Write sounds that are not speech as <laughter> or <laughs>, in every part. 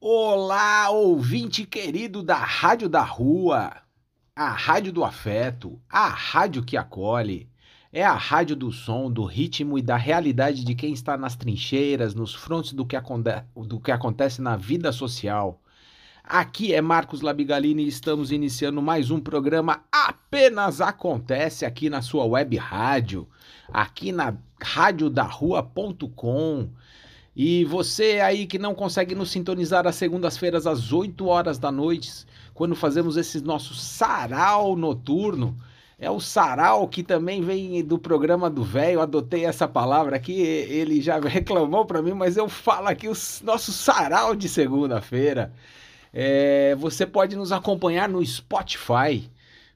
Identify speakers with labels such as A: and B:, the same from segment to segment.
A: Olá, ouvinte querido da Rádio da Rua, a Rádio do Afeto, a rádio que acolhe. É a rádio do som, do ritmo e da realidade de quem está nas trincheiras, nos frontes do que, do que acontece na vida social. Aqui é Marcos Labigalini e estamos iniciando mais um programa Apenas Acontece aqui na sua web rádio, aqui na radiodarrua.com. E você aí que não consegue nos sintonizar às segundas-feiras às 8 horas da noite, quando fazemos esse nosso sarau noturno, é o sarau que também vem do programa do velho. Adotei essa palavra aqui, ele já <laughs> reclamou para mim, mas eu falo aqui o nosso sarau de segunda-feira. É, você pode nos acompanhar no Spotify.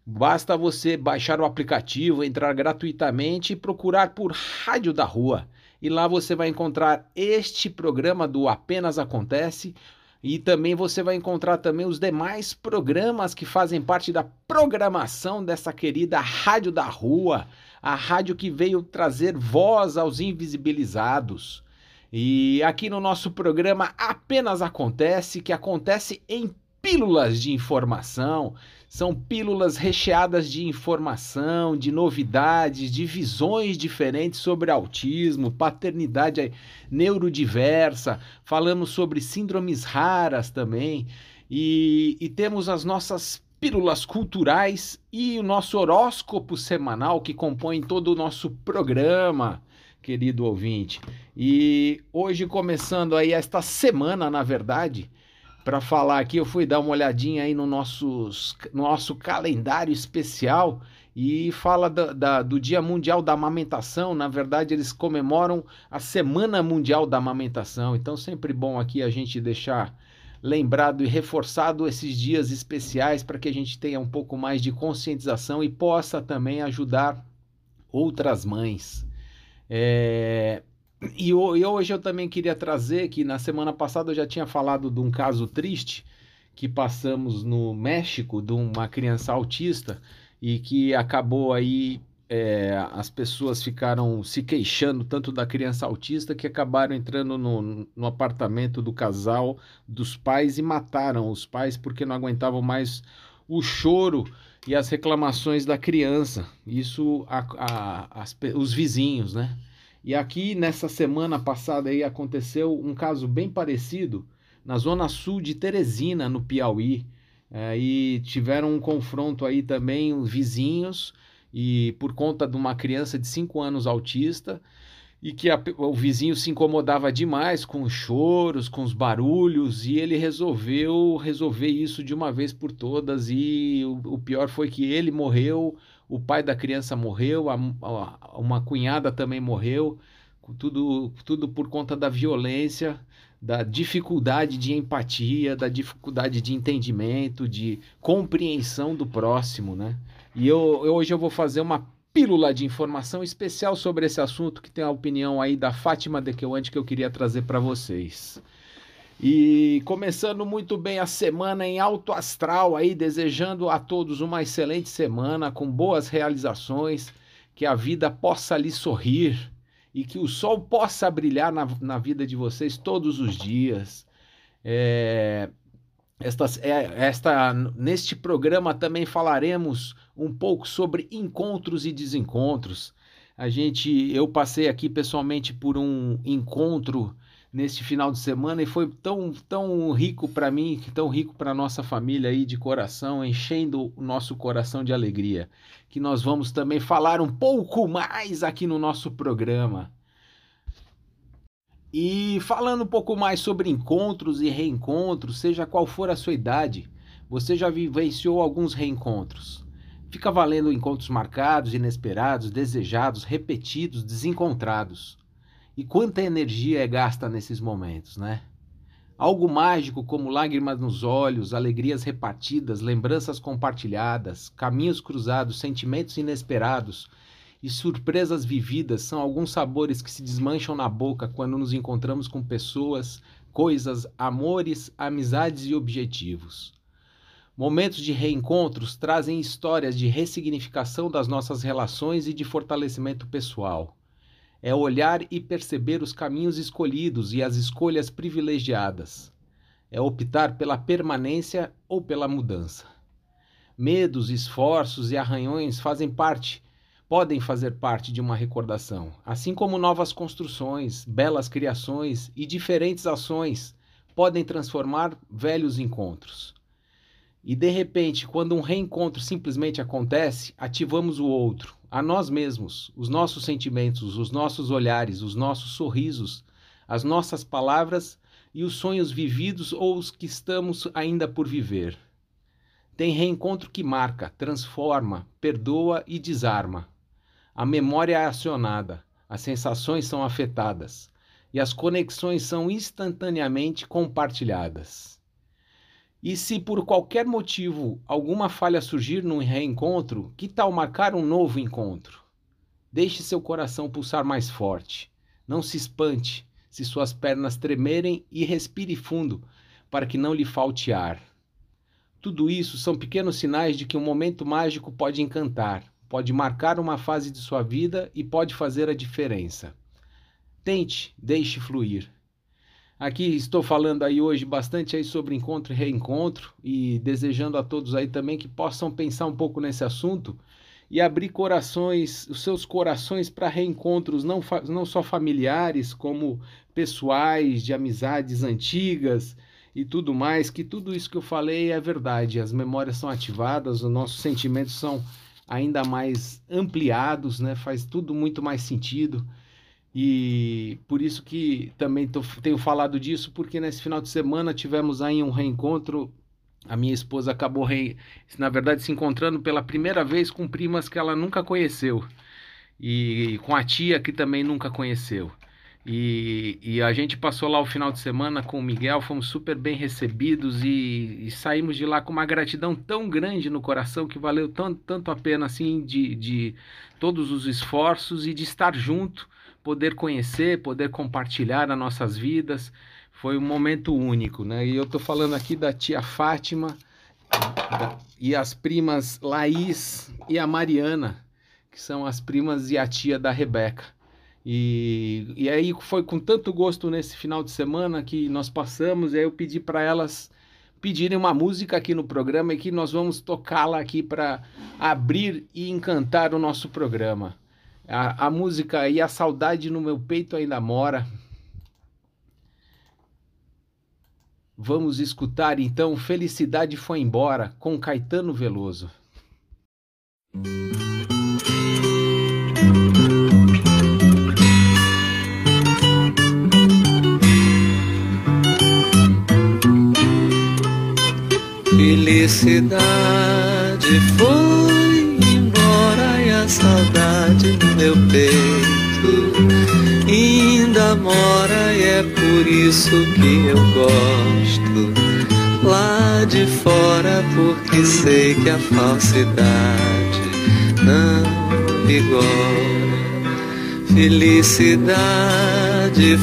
A: Basta você baixar o aplicativo, entrar gratuitamente e procurar por Rádio da Rua. E lá você vai encontrar este programa do Apenas Acontece e também você vai encontrar também os demais programas que fazem parte da programação dessa querida Rádio da Rua, a rádio que veio trazer voz aos invisibilizados. E aqui no nosso programa apenas acontece que acontece em pílulas de informação. São pílulas recheadas de informação, de novidades, de visões diferentes sobre autismo, paternidade neurodiversa. Falamos sobre síndromes raras também. E, e temos as nossas pílulas culturais e o nosso horóscopo semanal que compõe todo o nosso programa, querido ouvinte. E hoje, começando aí esta semana, na verdade para falar aqui, eu fui dar uma olhadinha aí no nosso, nosso calendário especial e fala da, da, do Dia Mundial da Amamentação. Na verdade, eles comemoram a Semana Mundial da Amamentação. Então, sempre bom aqui a gente deixar lembrado e reforçado esses dias especiais para que a gente tenha um pouco mais de conscientização e possa também ajudar outras mães. É, e, hoje eu também queria trazer que na semana passada eu já tinha falado de um caso triste que passamos no México de uma criança autista e que acabou aí é, as pessoas ficaram se queixando tanto da criança autista que acabaram entrando no, no apartamento do casal dos pais e mataram os pais porque não aguentavam mais o choro e as reclamações da criança. Isso a, a, as, os vizinhos, né? E aqui nessa semana passada aí aconteceu um caso bem parecido na zona sul de Teresina, no Piauí. É, e tiveram um confronto aí também os vizinhos e por conta de uma criança de 5 anos autista e que a, o vizinho se incomodava demais com os choros, com os barulhos e ele resolveu resolver isso de uma vez por todas e o, o pior foi que ele morreu o pai da criança morreu, a, a, uma cunhada também morreu, tudo, tudo por conta da violência, da dificuldade de empatia, da dificuldade de entendimento, de compreensão do próximo, né? E eu, eu hoje eu vou fazer uma pílula de informação especial sobre esse assunto que tem a opinião aí da Fátima Dequeuante que eu queria trazer para vocês. E começando muito bem a semana em alto astral aí, desejando a todos uma excelente semana com boas realizações, que a vida possa lhe sorrir e que o sol possa brilhar na, na vida de vocês todos os dias. É, esta, é, esta, neste programa também falaremos um pouco sobre encontros e desencontros. A gente, eu passei aqui pessoalmente por um encontro neste final de semana e foi tão, tão rico para mim, tão rico para nossa família aí de coração, enchendo o nosso coração de alegria, que nós vamos também falar um pouco mais aqui no nosso programa. E falando um pouco mais sobre encontros e reencontros, seja qual for a sua idade, você já vivenciou alguns reencontros. Fica valendo encontros marcados, inesperados, desejados, repetidos, desencontrados. E quanta energia é gasta nesses momentos, né? Algo mágico como lágrimas nos olhos, alegrias repartidas, lembranças compartilhadas, caminhos cruzados, sentimentos inesperados e surpresas vividas são alguns sabores que se desmancham na boca quando nos encontramos com pessoas, coisas, amores, amizades e objetivos. Momentos de reencontros trazem histórias de ressignificação das nossas relações e de fortalecimento pessoal é olhar e perceber os caminhos escolhidos e as escolhas privilegiadas. é optar pela permanência ou pela mudança. Medos, esforços e arranhões fazem parte, podem fazer parte de uma recordação, assim como novas construções, belas criações e diferentes ações podem transformar velhos encontros. E de repente, quando um reencontro simplesmente acontece, ativamos o outro, a nós mesmos, os nossos sentimentos, os nossos olhares, os nossos sorrisos, as nossas palavras e os sonhos vividos ou os que estamos ainda por viver. Tem reencontro que marca, transforma, perdoa e desarma. A memória é acionada, as sensações são afetadas e as conexões são instantaneamente compartilhadas. E se por qualquer motivo alguma falha surgir num reencontro, que tal marcar um novo encontro? Deixe seu coração pulsar mais forte. Não se espante se suas pernas tremerem e respire fundo para que não lhe falte ar. Tudo isso são pequenos sinais de que um momento mágico pode encantar, pode marcar uma fase de sua vida e pode fazer a diferença. Tente, deixe fluir. Aqui estou falando aí hoje bastante aí sobre encontro e reencontro e desejando a todos aí também que possam pensar um pouco nesse assunto e abrir corações, os seus corações para reencontros não, não só familiares, como pessoais, de amizades antigas e tudo mais, que tudo isso que eu falei é verdade, as memórias são ativadas, os nossos sentimentos são ainda mais ampliados, né? Faz tudo muito mais sentido. E por isso que também tô, tenho falado disso, porque nesse final de semana tivemos aí um reencontro. A minha esposa acabou, re... na verdade, se encontrando pela primeira vez com primas que ela nunca conheceu. E com a tia que também nunca conheceu. E, e, a gente passou lá o final de semana com o Miguel, fomos super bem recebidos e, e, saímos de lá com uma gratidão tão grande no coração que valeu tanto, tanto a pena assim de, de todos os esforços e de estar junto poder conhecer, poder compartilhar as nossas vidas. Foi um momento único, né? E eu tô falando aqui da tia Fátima e as primas Laís e a Mariana, que são as primas e a tia da Rebeca. E, e aí foi com tanto gosto nesse final de semana que nós passamos, e aí eu pedi para elas pedirem uma música aqui no programa e que nós vamos tocá-la aqui para abrir e encantar o nosso programa. A, a música E a Saudade no Meu Peito Ainda Mora. Vamos escutar então Felicidade Foi Embora com Caetano Veloso.
B: Felicidade foi saudade meu peito. Ainda mora e é por isso que eu gosto. Lá de fora porque sei que a falsidade não vigora. Felicidade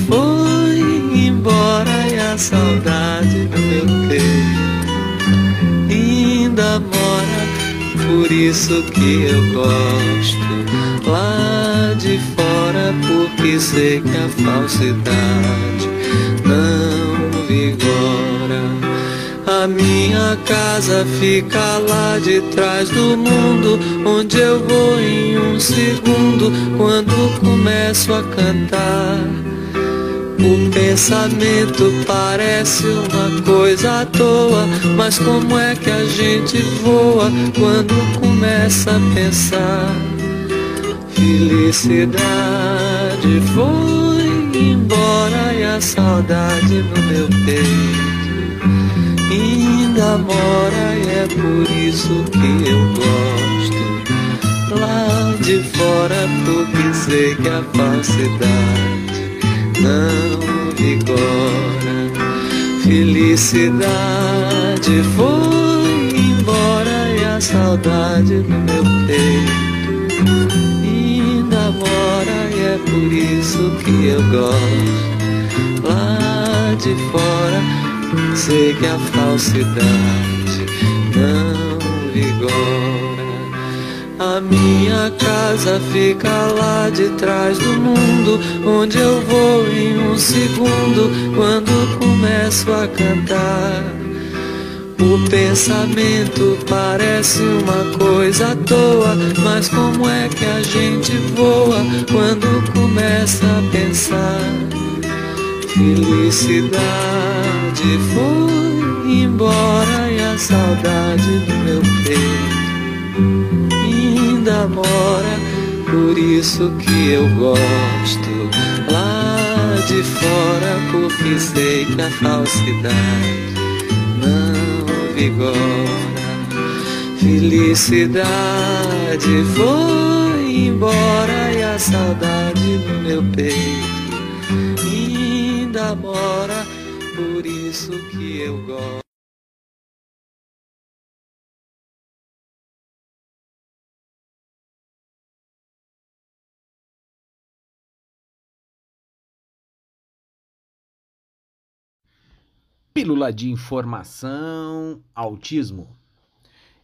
B: foi embora e a saudade no meu peito. Ainda mora por isso que eu gosto lá de fora, porque sei que a falsidade não vigora. A minha casa fica lá de trás do mundo, onde eu vou em um segundo quando começo a cantar. O pensamento parece uma coisa à toa, mas como é que a gente voa quando começa a pensar? Felicidade foi embora e a saudade no meu peito ainda mora e é por isso que eu gosto. Lá de fora porque sei que a falsidade não vigora. Felicidade foi embora e a saudade no meu peito ainda mora e é por isso que eu gosto. Lá de fora sei que a falsidade não vigora. A minha casa fica lá de trás do mundo, onde eu vou em um segundo quando começo a cantar. O pensamento parece uma coisa à toa, mas como é que a gente voa quando começa a pensar? Felicidade foi embora e a saudade do meu peito ainda mora, por isso que eu gosto lá de fora, porque sei que a falsidade não vigora. Felicidade foi embora e a saudade do meu peito ainda mora, por isso que eu gosto.
A: Pílula de informação, autismo.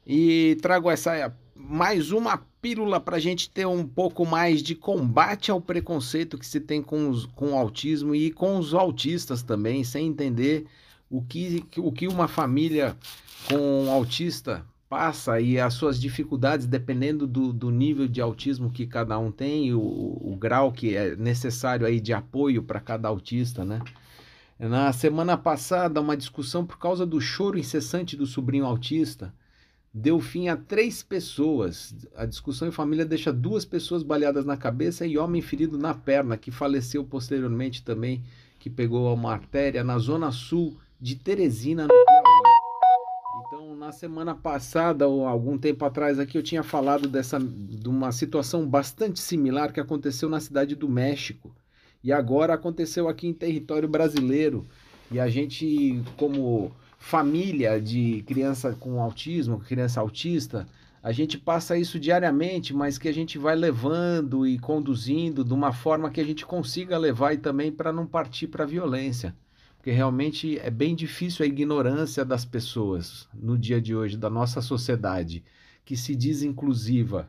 A: E trago essa mais uma pílula para a gente ter um pouco mais de combate ao preconceito que se tem com, os, com o autismo e com os autistas também, sem entender o que, o que uma família com autista passa e as suas dificuldades, dependendo do, do nível de autismo que cada um tem, o, o grau que é necessário aí de apoio para cada autista, né? Na semana passada, uma discussão por causa do choro incessante do sobrinho autista deu fim a três pessoas. A discussão em família deixa duas pessoas baleadas na cabeça e homem ferido na perna, que faleceu posteriormente também, que pegou uma artéria na zona sul de Teresina, no Piauí. Então, na semana passada, ou algum tempo atrás aqui, eu tinha falado dessa, de uma situação bastante similar que aconteceu na cidade do México e agora aconteceu aqui em território brasileiro. E a gente, como família de criança com autismo, criança autista, a gente passa isso diariamente, mas que a gente vai levando e conduzindo de uma forma que a gente consiga levar e também para não partir para a violência. Porque realmente é bem difícil a ignorância das pessoas no dia de hoje, da nossa sociedade, que se diz inclusiva,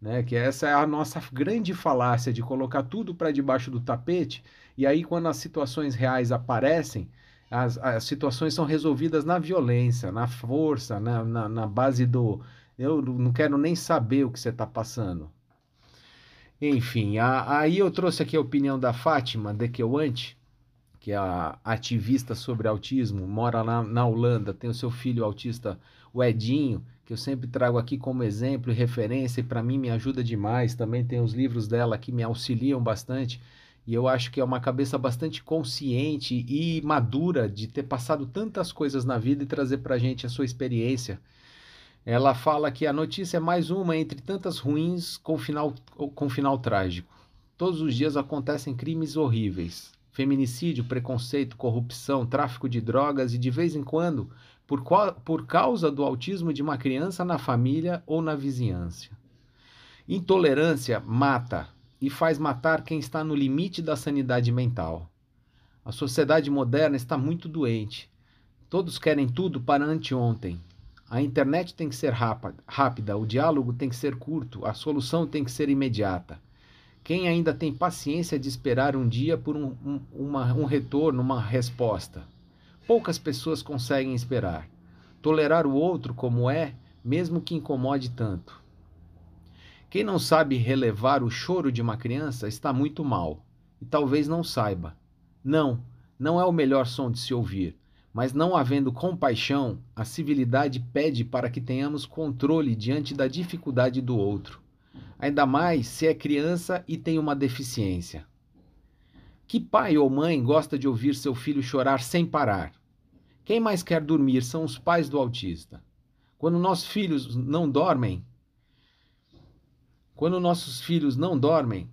A: né? Que essa é a nossa grande falácia de colocar tudo para debaixo do tapete e aí quando as situações reais aparecem, as, as situações são resolvidas na violência, na força, na, na, na base do eu não quero nem saber o que você está passando. Enfim, a, aí eu trouxe aqui a opinião da Fátima Dekewante, que é a ativista sobre autismo, mora lá na Holanda, tem o seu filho autista, o Edinho, que eu sempre trago aqui como exemplo e referência, e para mim me ajuda demais. Também tem os livros dela que me auxiliam bastante. E eu acho que é uma cabeça bastante consciente e madura de ter passado tantas coisas na vida e trazer para a gente a sua experiência. Ela fala que a notícia é mais uma entre tantas ruins com final, com final trágico. Todos os dias acontecem crimes horríveis: feminicídio, preconceito, corrupção, tráfico de drogas e, de vez em quando, por, qual, por causa do autismo de uma criança na família ou na vizinhança. Intolerância mata e faz matar quem está no limite da sanidade mental. A sociedade moderna está muito doente. Todos querem tudo para anteontem. A internet tem que ser rápida, o diálogo tem que ser curto, a solução tem que ser imediata. Quem ainda tem paciência de esperar um dia por um, um, uma, um retorno, uma resposta? Poucas pessoas conseguem esperar. Tolerar o outro como é, mesmo que incomode tanto. Quem não sabe relevar o choro de uma criança está muito mal, e talvez não saiba. Não, não é o melhor som de se ouvir, mas não havendo compaixão, a civilidade pede para que tenhamos controle diante da dificuldade do outro. Ainda mais se é criança e tem uma deficiência. Que pai ou mãe gosta de ouvir seu filho chorar sem parar? Quem mais quer dormir são os pais do autista. Quando nossos filhos não dormem, quando nossos filhos não dormem,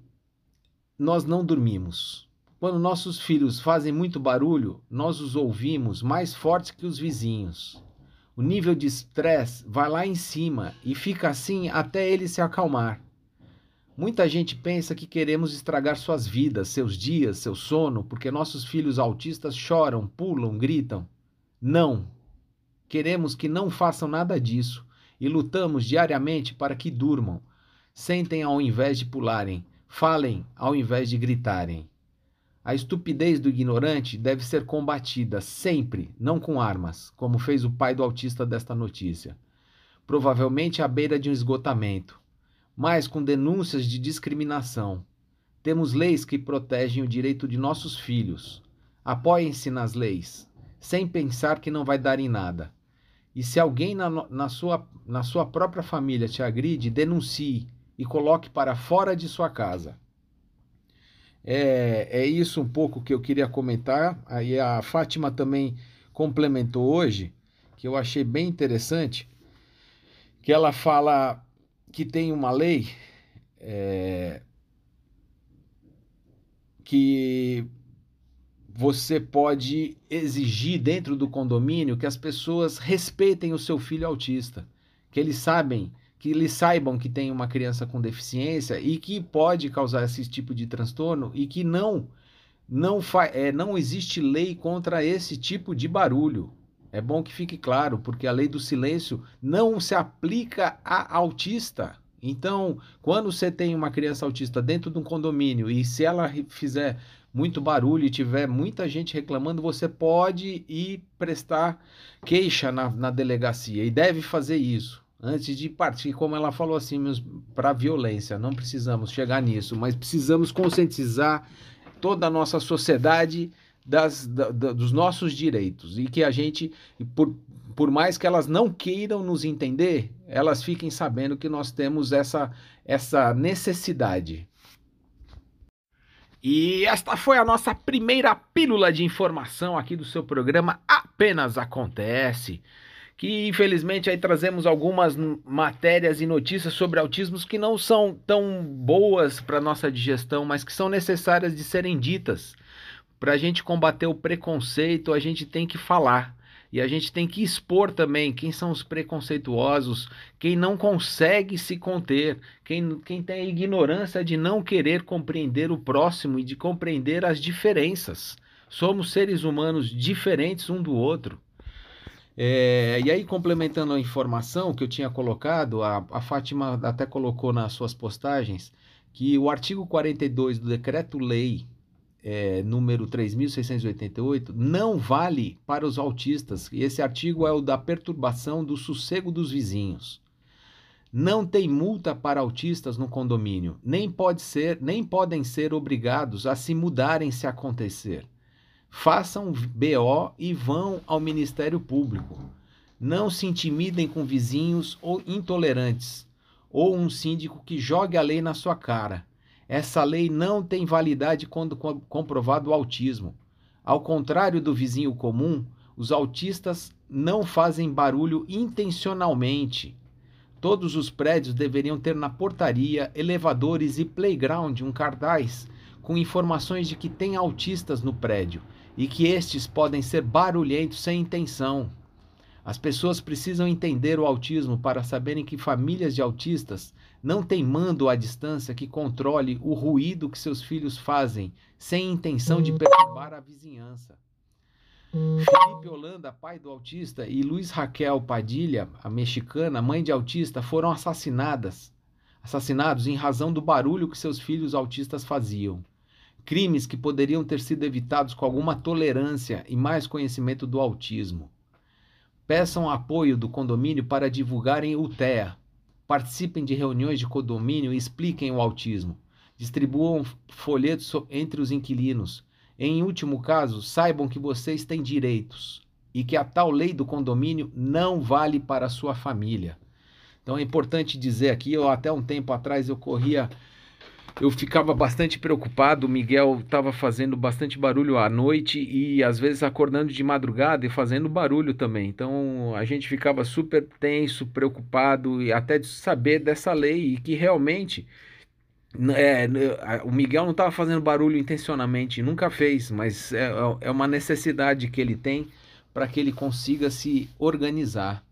A: nós não dormimos. Quando nossos filhos fazem muito barulho, nós os ouvimos mais fortes que os vizinhos. O nível de estresse vai lá em cima e fica assim até ele se acalmar. Muita gente pensa que queremos estragar suas vidas, seus dias, seu sono, porque nossos filhos autistas choram, pulam, gritam. Não. Queremos que não façam nada disso e lutamos diariamente para que durmam, sentem ao invés de pularem, falem ao invés de gritarem. A estupidez do ignorante deve ser combatida sempre, não com armas, como fez o pai do autista desta notícia. Provavelmente à beira de um esgotamento, mas com denúncias de discriminação. Temos leis que protegem o direito de nossos filhos. Apoiem-se nas leis, sem pensar que não vai dar em nada. E se alguém na, na, sua, na sua própria família te agride, denuncie e coloque para fora de sua casa. É, é isso um pouco que eu queria comentar. Aí a Fátima também complementou hoje, que eu achei bem interessante, que ela fala que tem uma lei é, que você pode exigir dentro do condomínio que as pessoas respeitem o seu filho autista, que eles sabem que eles saibam que tem uma criança com deficiência e que pode causar esse tipo de transtorno e que não não, é, não existe lei contra esse tipo de barulho. É bom que fique claro, porque a lei do silêncio não se aplica a autista. Então, quando você tem uma criança autista dentro de um condomínio e se ela fizer muito barulho e tiver muita gente reclamando, você pode ir prestar queixa na, na delegacia e deve fazer isso antes de partir, como ela falou assim, para a violência. Não precisamos chegar nisso, mas precisamos conscientizar toda a nossa sociedade das, da, da, dos nossos direitos e que a gente, por, por mais que elas não queiram nos entender, elas fiquem sabendo que nós temos essa, essa necessidade. E esta foi a nossa primeira pílula de informação aqui do seu programa Apenas Acontece que infelizmente aí trazemos algumas matérias e notícias sobre autismos que não são tão boas para nossa digestão, mas que são necessárias de serem ditas. Para a gente combater o preconceito, a gente tem que falar. E a gente tem que expor também quem são os preconceituosos, quem não consegue se conter, quem, quem tem a ignorância de não querer compreender o próximo e de compreender as diferenças. Somos seres humanos diferentes um do outro. É, e aí, complementando a informação que eu tinha colocado, a, a Fátima até colocou nas suas postagens que o artigo 42 do Decreto-Lei é, número 3.688 não vale para os autistas. E esse artigo é o da perturbação do sossego dos vizinhos. Não tem multa para autistas no condomínio, nem pode ser, nem podem ser obrigados a se mudarem se acontecer façam BO e vão ao Ministério Público. Não se intimidem com vizinhos ou intolerantes, ou um síndico que jogue a lei na sua cara. Essa lei não tem validade quando comprovado o autismo. Ao contrário do vizinho comum, os autistas não fazem barulho intencionalmente. Todos os prédios deveriam ter na portaria, elevadores e playground um cartaz com informações de que tem autistas no prédio e que estes podem ser barulhentos sem intenção. As pessoas precisam entender o autismo para saberem que famílias de autistas não têm mando à distância que controle o ruído que seus filhos fazem, sem intenção de perturbar a vizinhança. Felipe Holanda, pai do autista, e Luiz Raquel Padilha, a mexicana, mãe de autista, foram assassinadas, assassinados em razão do barulho que seus filhos autistas faziam crimes que poderiam ter sido evitados com alguma tolerância e mais conhecimento do autismo. Peçam apoio do condomínio para divulgarem o TEA. Participem de reuniões de condomínio e expliquem o autismo. Distribuam folhetos entre os inquilinos. Em último caso, saibam que vocês têm direitos e que a tal lei do condomínio não vale para a sua família. Então é importante dizer aqui, eu até um tempo atrás eu corria eu ficava bastante preocupado. O Miguel estava fazendo bastante barulho à noite e às vezes acordando de madrugada e fazendo barulho também. Então a gente ficava super tenso, preocupado e até de saber dessa lei e que realmente é, o Miguel não estava fazendo barulho intencionalmente, nunca fez, mas é, é uma necessidade que ele tem para que ele consiga se organizar.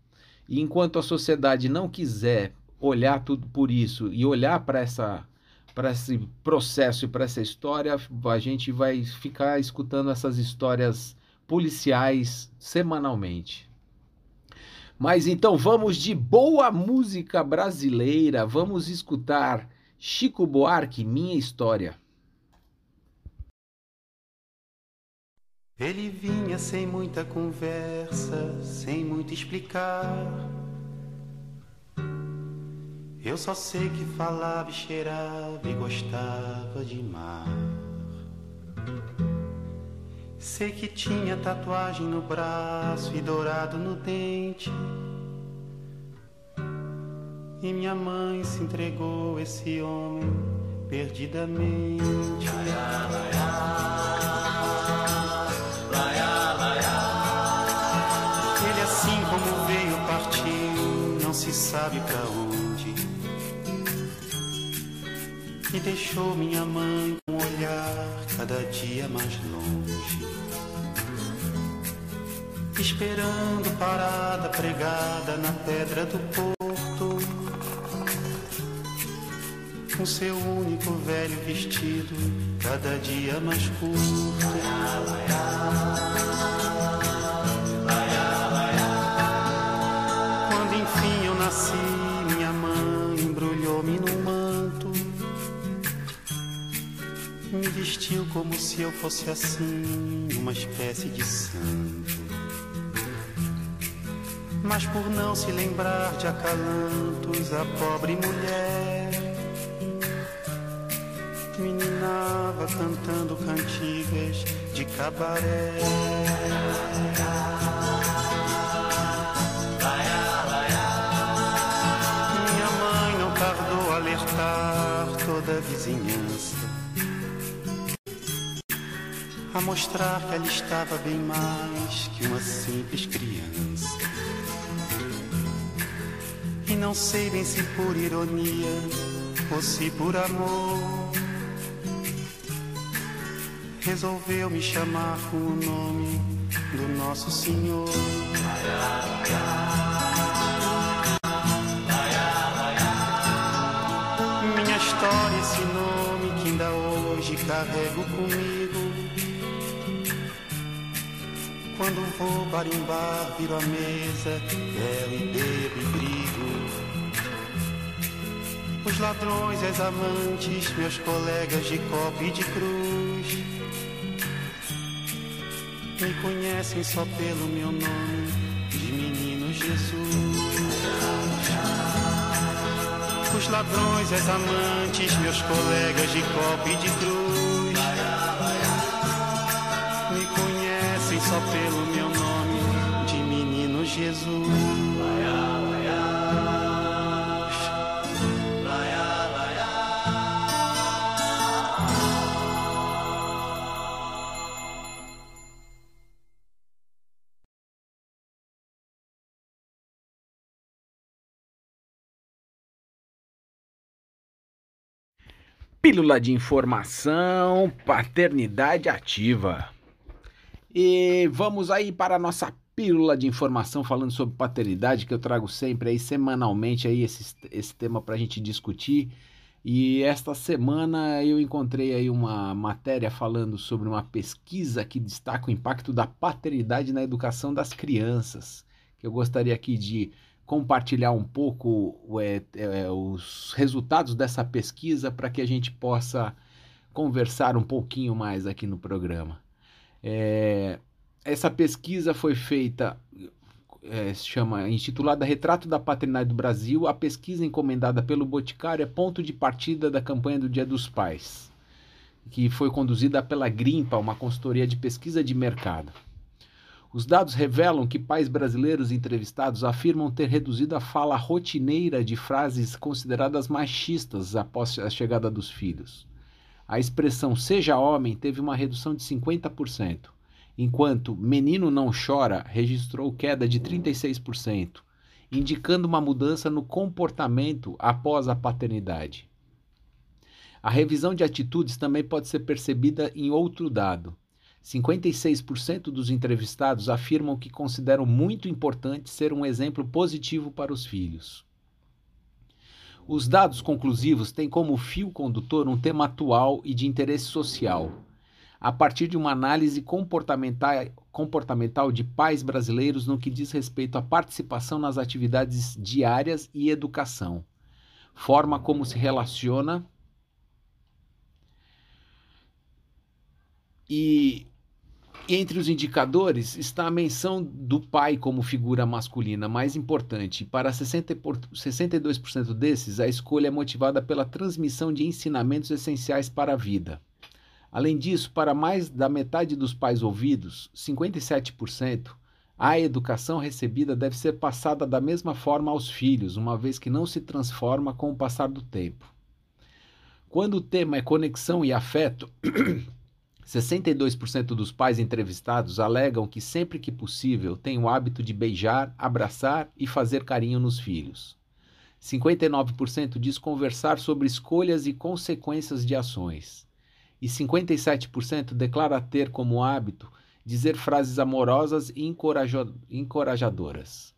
A: E enquanto a sociedade não quiser olhar tudo por isso e olhar para essa para esse processo e para essa história, a gente vai ficar escutando essas histórias policiais semanalmente. Mas então vamos de boa música brasileira, vamos escutar Chico Buarque, Minha História.
C: Ele vinha sem muita conversa, sem muito explicar. Eu só sei que falava e cheirava e gostava de mar. Sei que tinha tatuagem no braço e dourado no dente. E minha mãe se entregou esse homem perdidamente. Ele E deixou minha mãe com um olhar cada dia mais longe esperando parada pregada na pedra do porto, com seu único velho vestido, cada dia mais curto. Quando enfim eu nasci, vestiu como se eu fosse assim, uma espécie de santo mas por não se lembrar de acalantos, a pobre mulher meninava cantando cantigas de cabaré. Minha mãe não tardou a alertar toda a vizinhança. A mostrar que ela estava bem mais que uma simples criança. E não sei bem se por ironia ou se por amor resolveu me chamar com o nome do nosso Senhor. Minha história, esse nome que ainda hoje carrego comigo. Quando vou barimbar, viro a mesa, bebo e bebo e brigo. Os ladrões as amantes, meus colegas de copo e de cruz, me conhecem só pelo meu nome de menino Jesus. Os ladrões as amantes, meus colegas de copo e de cruz, só pelo meu nome de menino Jesus.
A: Pílula de informação, paternidade ativa. E vamos aí para a nossa pílula de informação falando sobre paternidade, que eu trago sempre aí semanalmente aí esse, esse tema para a gente discutir. E esta semana eu encontrei aí uma matéria falando sobre uma pesquisa que destaca o impacto da paternidade na educação das crianças, que eu gostaria aqui de compartilhar um pouco é, é, os resultados dessa pesquisa para que a gente possa conversar um pouquinho mais aqui no programa. É, essa pesquisa foi feita, é, se chama intitulada Retrato da Paternidade do Brasil. A pesquisa encomendada pelo Boticário é ponto de partida da campanha do Dia dos Pais, que foi conduzida pela Grimpa, uma consultoria de pesquisa de mercado. Os dados revelam que pais brasileiros entrevistados afirmam ter reduzido a fala rotineira de frases consideradas machistas após a chegada dos filhos. A expressão seja homem teve uma redução de 50%, enquanto menino não chora registrou queda de 36%, indicando uma mudança no comportamento após a paternidade. A revisão de atitudes também pode ser percebida em outro dado. 56% dos entrevistados afirmam que consideram muito importante ser um exemplo positivo para os filhos. Os dados conclusivos têm como fio condutor um tema atual e de interesse social. A partir de uma análise comportamental, comportamental de pais brasileiros no que diz respeito à participação nas atividades diárias e educação, forma como se relaciona e entre os indicadores está a menção do pai como figura masculina mais importante. Para 60 por, 62% desses, a escolha é motivada pela transmissão de ensinamentos essenciais para a vida. Além disso, para mais da metade dos pais ouvidos, 57%, a educação recebida deve ser passada da mesma forma aos filhos, uma vez que não se transforma com o passar do tempo. Quando o tema é conexão e afeto, <clears throat> 62% dos pais entrevistados alegam que sempre que possível têm o hábito de beijar, abraçar e fazer carinho nos filhos. 59% diz conversar sobre escolhas e consequências de ações. E 57% declara ter como hábito dizer frases amorosas e encorajadoras.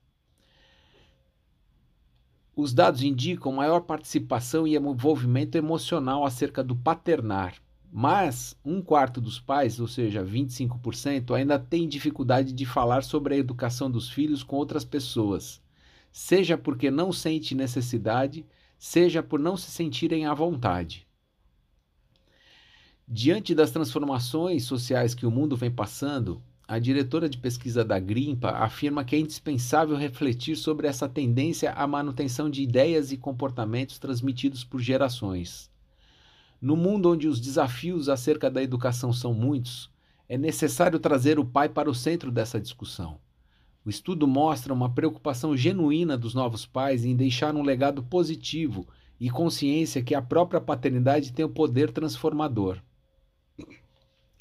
A: Os dados indicam maior participação e envolvimento emocional acerca do paternar, mas um quarto dos pais, ou seja, 25%, ainda tem dificuldade de falar sobre a educação dos filhos com outras pessoas, seja porque não sente necessidade, seja por não se sentirem à vontade. Diante das transformações sociais que o mundo vem passando, a diretora de pesquisa da Grimpa afirma que é indispensável refletir sobre essa tendência à manutenção de ideias e comportamentos transmitidos por gerações. No mundo onde os desafios acerca da educação são muitos, é necessário trazer o pai para o centro dessa discussão. O estudo mostra uma preocupação genuína dos novos pais em deixar um legado positivo e consciência que a própria paternidade tem o poder transformador.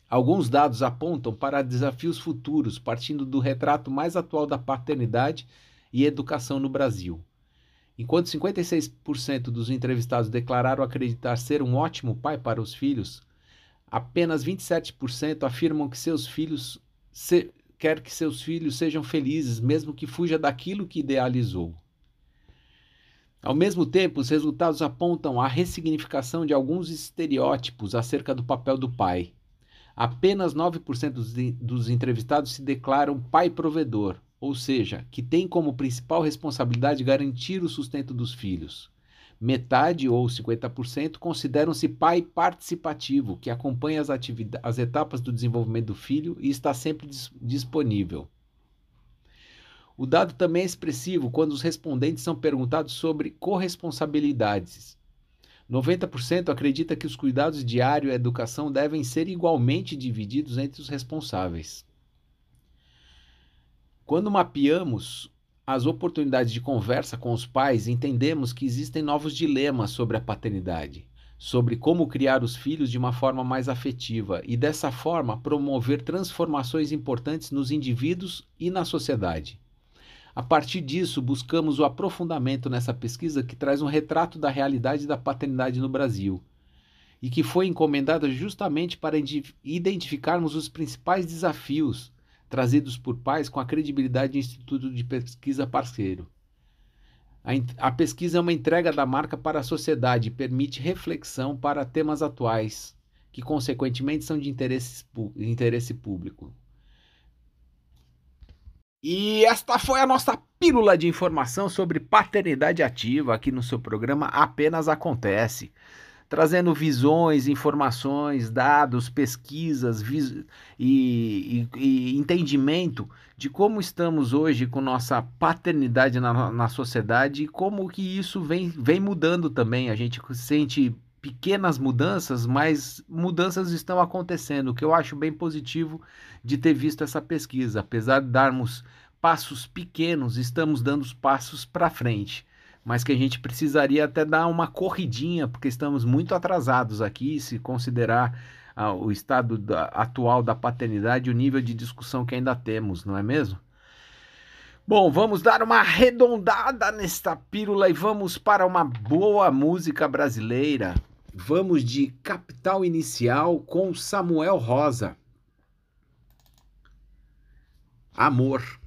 A: Alguns dados apontam para desafios futuros partindo do retrato mais atual da paternidade e educação no Brasil. Enquanto 56% dos entrevistados declararam acreditar ser um ótimo pai para os filhos, apenas 27% afirmam que seus filhos se, quer que seus filhos sejam felizes, mesmo que fuja daquilo que idealizou. Ao mesmo tempo, os resultados apontam a ressignificação de alguns estereótipos acerca do papel do pai. Apenas 9% dos, dos entrevistados se declaram pai provedor, ou seja, que tem como principal responsabilidade garantir o sustento dos filhos. Metade, ou 50%, consideram-se pai participativo, que acompanha as, as etapas do desenvolvimento do filho e está sempre dis disponível. O dado também é expressivo quando os respondentes são perguntados sobre corresponsabilidades. 90% acredita que os cuidados diários e a educação devem ser igualmente divididos entre os responsáveis. Quando mapeamos as oportunidades de conversa com os pais, entendemos que existem novos dilemas sobre a paternidade, sobre como criar os filhos de uma forma mais afetiva e, dessa forma, promover transformações importantes nos indivíduos e na sociedade. A partir disso, buscamos o aprofundamento nessa pesquisa que traz um retrato da realidade da paternidade no Brasil e que foi encomendada justamente para identificarmos os principais desafios trazidos por pais com a credibilidade de instituto de pesquisa parceiro. A, a pesquisa é uma entrega da marca para a sociedade e permite reflexão para temas atuais, que consequentemente são de interesse, interesse público. E esta foi a nossa pílula de informação sobre paternidade ativa aqui no seu programa Apenas Acontece trazendo visões, informações, dados, pesquisas vis e, e, e, entendimento de como estamos hoje com nossa paternidade na, na sociedade e como que isso vem, vem mudando também. A gente sente pequenas mudanças, mas mudanças estão acontecendo, o que eu acho bem positivo de ter visto essa pesquisa. Apesar de darmos passos pequenos, estamos dando passos para frente mas que a gente precisaria até dar uma corridinha, porque estamos muito atrasados aqui, se considerar ah, o estado da, atual da paternidade e o nível de discussão que ainda temos, não é mesmo? Bom, vamos dar uma arredondada nesta pílula e vamos para uma boa música brasileira. Vamos de Capital Inicial com Samuel Rosa. Amor.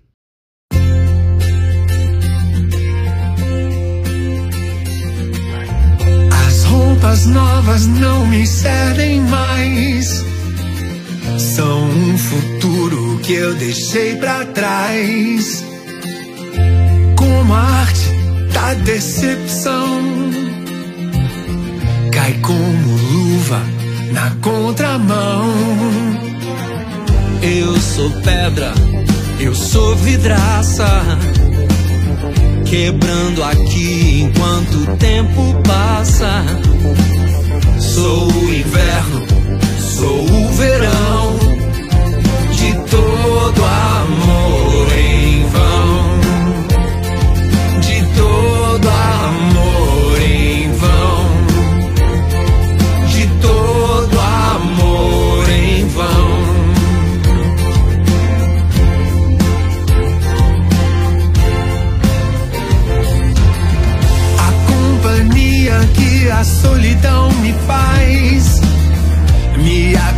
D: Roupas novas não me servem mais.
E: são um futuro que eu deixei pra trás. Como a arte da decepção, cai como luva na contramão. Eu sou pedra, eu sou vidraça. Quebrando aqui enquanto o tempo passa. Sou o inverno, sou o verão de todo amor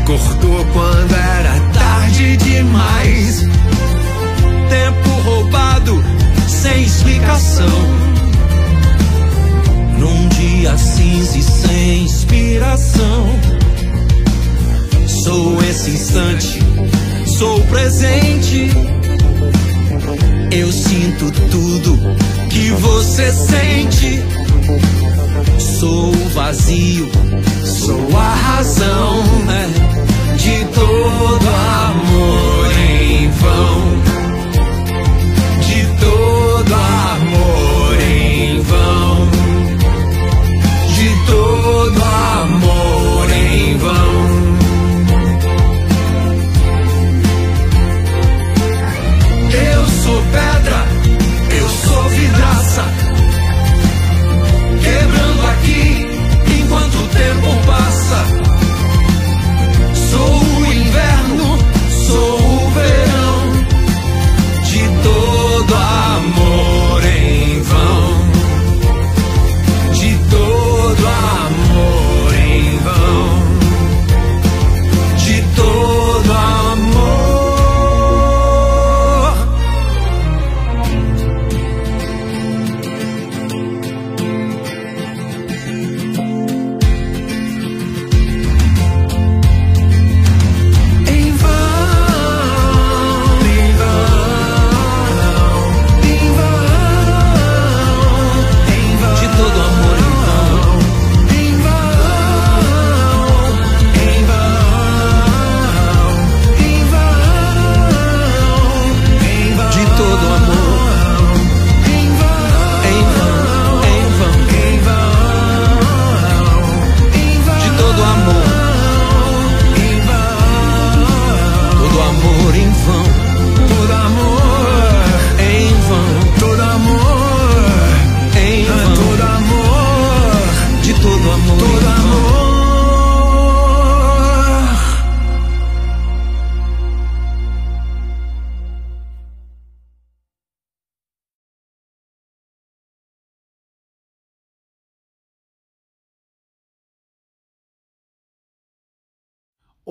E: acordou quando era tarde demais. Tempo roubado sem explicação. Num dia cinza e sem inspiração. Sou esse instante, sou presente. Eu sinto tudo que você sente. Sou o vazio, sou a razão né, de todo amor em vão.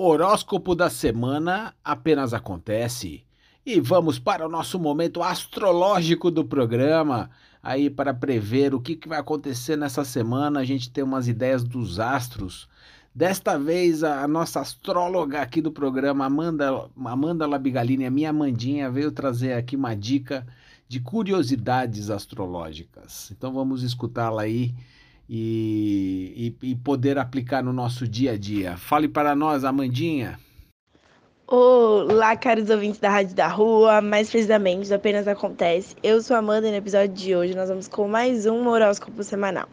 A: Horóscopo da semana apenas acontece. E vamos para o nosso momento astrológico do programa. Aí, para prever o que, vai acontecer nessa semana, a gente tem umas ideias dos astros. Desta vez, a a nossa astróloga aqui do programa, Amanda, Amanda Labigalini, a minha Amandinha, veio trazer aqui uma dica de curiosidades astrológicas. Então, vamos escutá-la aí e, e, e poder aplicar no nosso dia a dia. Fale para nós, Amandinha.
D: Olá, caros ouvintes da Rádio da Rua, mais precisamente do Apenas Acontece. Eu sou a Amanda e no episódio de hoje nós vamos com mais um horóscopo semanal.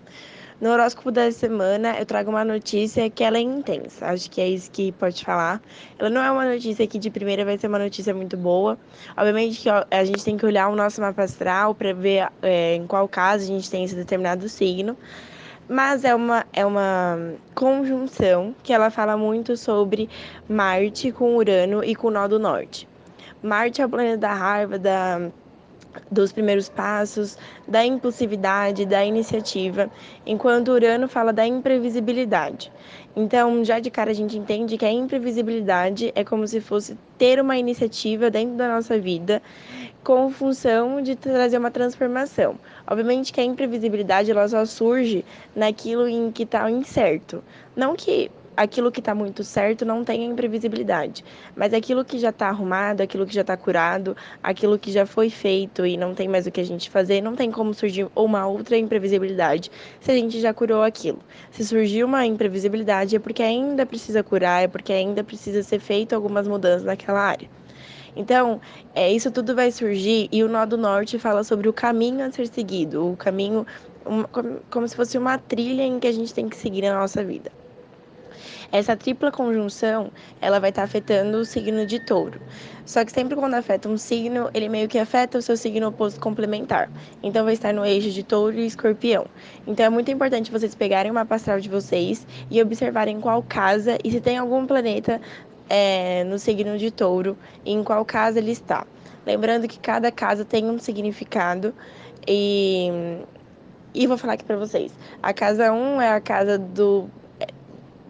D: No horóscopo da semana eu trago uma notícia que ela é intensa, acho que é isso que pode falar. Ela não é uma notícia que de primeira vai ser uma notícia muito boa. Obviamente que a gente tem que olhar o nosso mapa astral para ver é, em qual caso a gente tem esse determinado signo. Mas é uma, é uma conjunção que ela fala muito sobre Marte com Urano e com o nó do norte. Marte é o planeta da raiva, da, dos primeiros passos, da impulsividade, da iniciativa, enquanto Urano fala da imprevisibilidade. Então, já de cara a gente entende que a imprevisibilidade é como se fosse ter uma iniciativa dentro da nossa vida com função de trazer uma transformação. Obviamente que a imprevisibilidade ela só surge naquilo em que está incerto. Não que aquilo que está muito certo não tem imprevisibilidade, mas aquilo que já está arrumado, aquilo que já está curado, aquilo que já foi feito e não tem mais o que a gente fazer, não tem como surgir uma outra imprevisibilidade se a gente já curou aquilo. Se surgiu uma imprevisibilidade é porque ainda precisa curar, é porque ainda precisa ser feito algumas mudanças naquela área. Então, é, isso tudo vai surgir e o Nó do Norte fala sobre o caminho a ser seguido, o caminho como, se fosse uma trilha em que a gente tem que seguir na nossa vida. Essa tripla conjunção, ela vai estar tá afetando o signo de touro. Só que sempre quando afeta um signo, ele meio que afeta o seu signo oposto complementar. Então vai estar no eixo de touro e escorpião. Então é muito importante vocês pegarem uma astral de vocês e observarem qual casa e se tem algum planeta é, no signo de touro e em qual casa ele está. Lembrando que cada casa tem um significado e, e vou falar aqui para vocês. A casa 1 é a casa do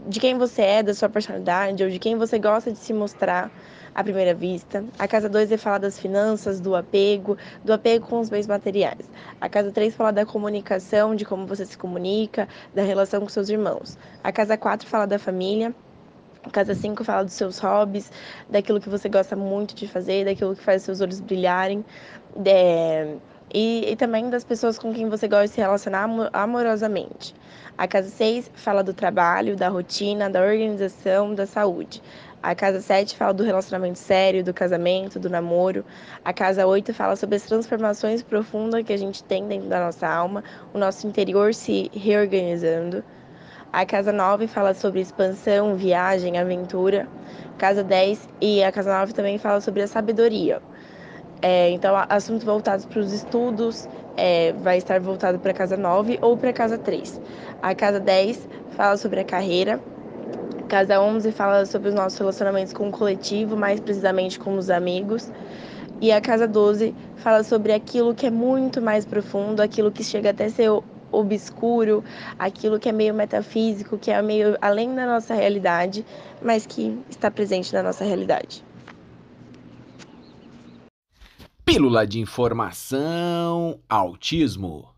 D: de quem você é, da sua personalidade ou de quem você gosta de se mostrar à primeira vista. A casa 2 é falar das finanças, do apego, do apego com os bens materiais. A casa 3 fala da comunicação, de como você se comunica, da relação com seus irmãos. A casa 4 fala da família. Casa 5 fala dos seus hobbies, daquilo que você gosta muito de fazer, daquilo que faz seus olhos brilharem. De... E, e, também das pessoas com quem você gosta de se relacionar amorosamente. A casa 6 fala do trabalho, da rotina, da organização, da saúde. A casa 7 fala do relacionamento sério, do casamento, do namoro. A casa 8 fala sobre as transformações profundas que a gente tem dentro da nossa alma, o nosso interior se reorganizando. A casa 9 fala sobre expansão, viagem, aventura. Casa 10 e a casa 9 também fala sobre a sabedoria. É, então, assuntos voltados para os estudos é, vai estar voltado para a casa 9 ou para a casa 3. A casa 10 fala sobre a carreira. Casa 11 fala sobre os nossos relacionamentos com o coletivo, mais precisamente com os amigos. E a casa 12 fala sobre aquilo que é muito mais profundo, aquilo que chega até ser obscuro, aquilo que é meio metafísico, que é meio além da nossa realidade, mas que está presente na nossa realidade.
A: Pílula de informação, autismo.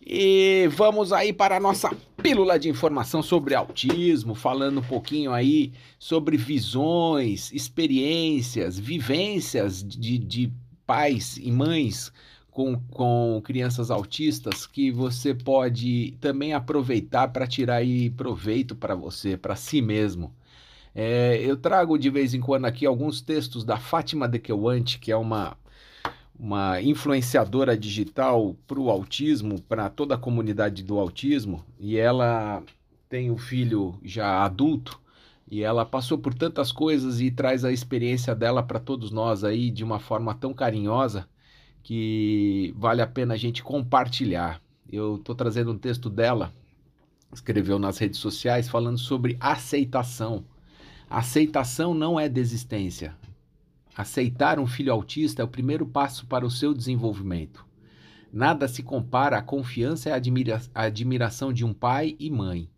A: E vamos aí para a nossa pílula de informação sobre autismo, falando um pouquinho aí sobre visões, experiências, vivências de, de pais e mães com, com crianças autistas que você pode também aproveitar para tirar aí proveito para você, para si mesmo. É, eu trago de vez em quando aqui alguns textos da Fátima de Queuante, que é uma, uma influenciadora digital para o autismo, para toda a comunidade do autismo, e ela tem um filho já adulto, e ela passou por tantas coisas e traz a experiência dela para todos nós aí de uma forma tão carinhosa que vale a pena a gente compartilhar. Eu estou trazendo um texto dela, escreveu nas redes sociais, falando sobre aceitação. Aceitação não é desistência. Aceitar um filho autista é o primeiro passo para o seu desenvolvimento. Nada se compara à confiança e à admira admiração de um pai e mãe.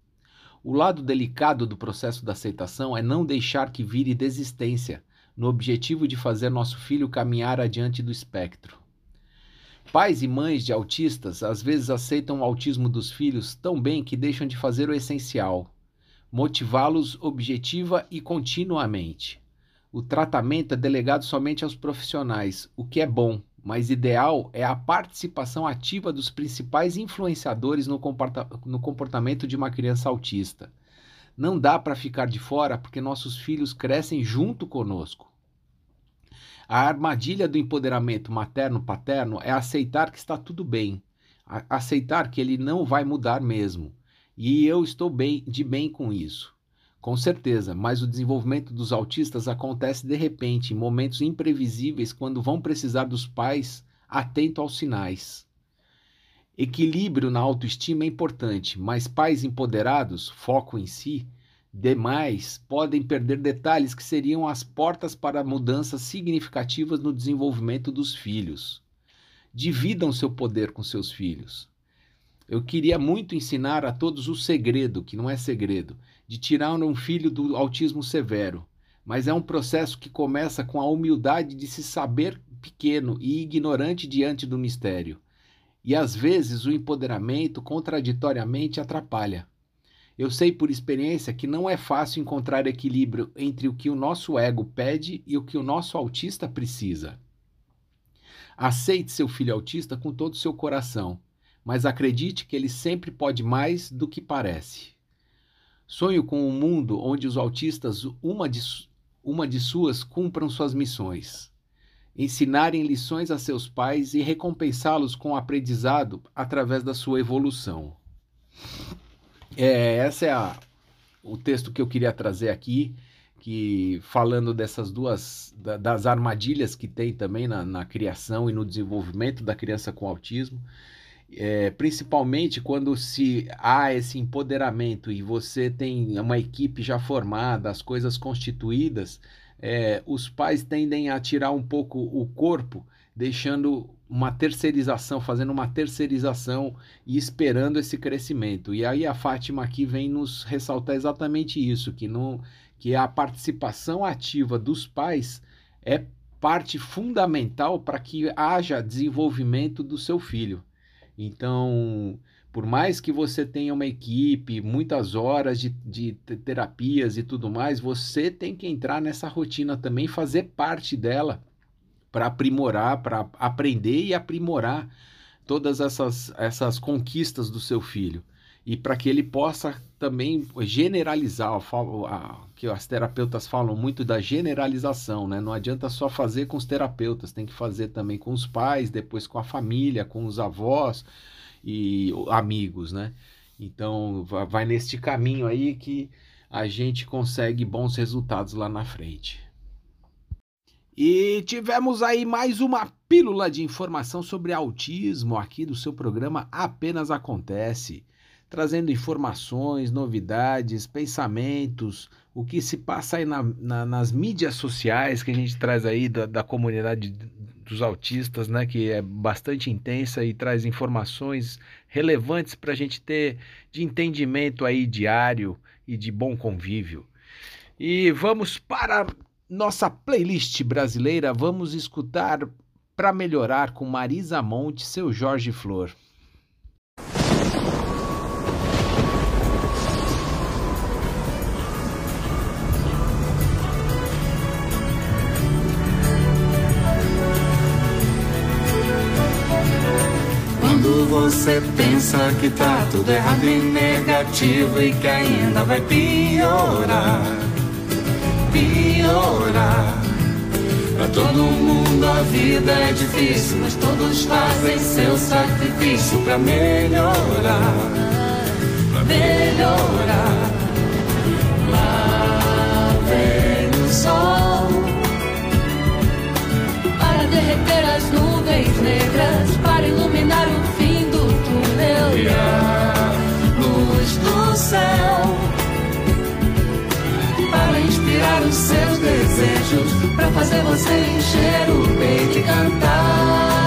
A: O lado delicado do processo da aceitação é não deixar que vire desistência, no objetivo de fazer nosso filho caminhar adiante do espectro. Pais e mães de autistas às vezes aceitam o autismo dos filhos tão bem que deixam de fazer o essencial: motivá-los objetiva e continuamente. O tratamento é delegado somente aos profissionais, o que é bom, mas ideal é a participação ativa dos principais influenciadores no, comporta no comportamento de uma criança autista. Não dá para ficar de fora porque nossos filhos crescem junto conosco. A armadilha do empoderamento materno-paterno é aceitar que está tudo bem, aceitar que ele não vai mudar mesmo. E eu estou bem, de bem com isso. Com certeza, mas o desenvolvimento dos autistas acontece de repente, em momentos imprevisíveis, quando vão precisar dos pais atento aos sinais. Equilíbrio na autoestima é importante, mas pais empoderados, foco em si, demais podem perder detalhes que seriam as portas para mudanças significativas no desenvolvimento dos filhos. Dividam seu poder com seus filhos. Eu queria muito ensinar a todos o segredo, que não é segredo, de tirar um filho do autismo severo, mas é um processo que começa com a humildade de se saber pequeno e ignorante diante do mistério. E às vezes o empoderamento contraditoriamente atrapalha. Eu sei por experiência que não é fácil encontrar equilíbrio entre o que o nosso ego pede e o que o nosso autista precisa. Aceite seu filho autista com todo o seu coração, mas acredite que ele sempre pode mais do que parece. Sonho com um mundo onde os autistas, uma de, uma de suas, cumpram suas missões. Ensinarem lições a seus pais e recompensá-los com o aprendizado através da sua evolução. É, essa é a, o texto que eu queria trazer aqui, que falando dessas duas da, das armadilhas que tem também na, na, criação e no desenvolvimento da criança com autismo, é, principalmente quando se há esse empoderamento e você tem uma equipe já formada, as coisas constituídas, é, os pais tendem a tirar um pouco o corpo, deixando uma terceirização, fazendo uma terceirização e esperando esse crescimento. E aí a Fátima aqui vem nos ressaltar exatamente isso, que não que a participação ativa dos pais é parte fundamental para que haja desenvolvimento do seu filho. Então, por mais que você tenha uma equipe, muitas horas de, de terapias e tudo mais, você tem que entrar nessa rotina também, fazer parte dela para aprimorar, para aprender e aprimorar todas essas, essas conquistas do seu filho. E para que ele possa também generalizar, falo, a, que as terapeutas falam muito da generalização, né? Não adianta só fazer com os terapeutas, tem que fazer também com os pais, depois com a família, com os avós e amigos, né? Então vai neste caminho aí que a gente consegue bons resultados lá na frente. E tivemos aí mais uma pílula de informação sobre autismo aqui do seu programa Apenas Acontece, trazendo informações, novidades, pensamentos, o que se passa aí na, na, nas mídias sociais que a gente traz aí da, da comunidade dos autistas, né, que é bastante intensa e traz informações relevantes para a gente ter de entendimento aí diário e de bom convívio. E vamos para nossa playlist brasileira, vamos escutar para melhorar com Marisa Monte, seu Jorge Flor.
B: Quando você pensa que tá tudo errado e negativo e que ainda vai piorar piorar. Pra todo mundo a vida é difícil, mas todos fazem seu sacrifício pra melhorar. Pra melhorar. Lá vem o sol
F: para derreter as nuvens negras, para iluminar o fim do túnel.
B: E a luz do céu inspirar os seus desejos, para fazer você encher o peito e cantar.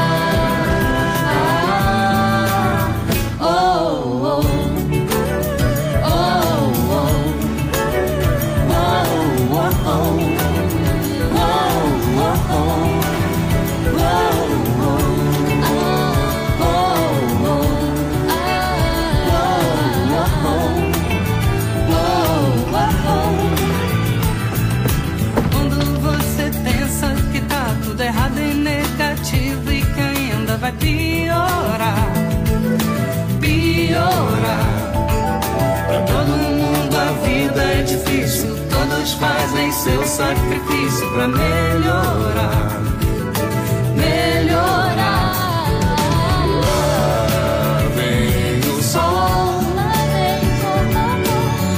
B: Todos fazem seu sacrifício pra melhorar, melhorar. Lá vem o sol,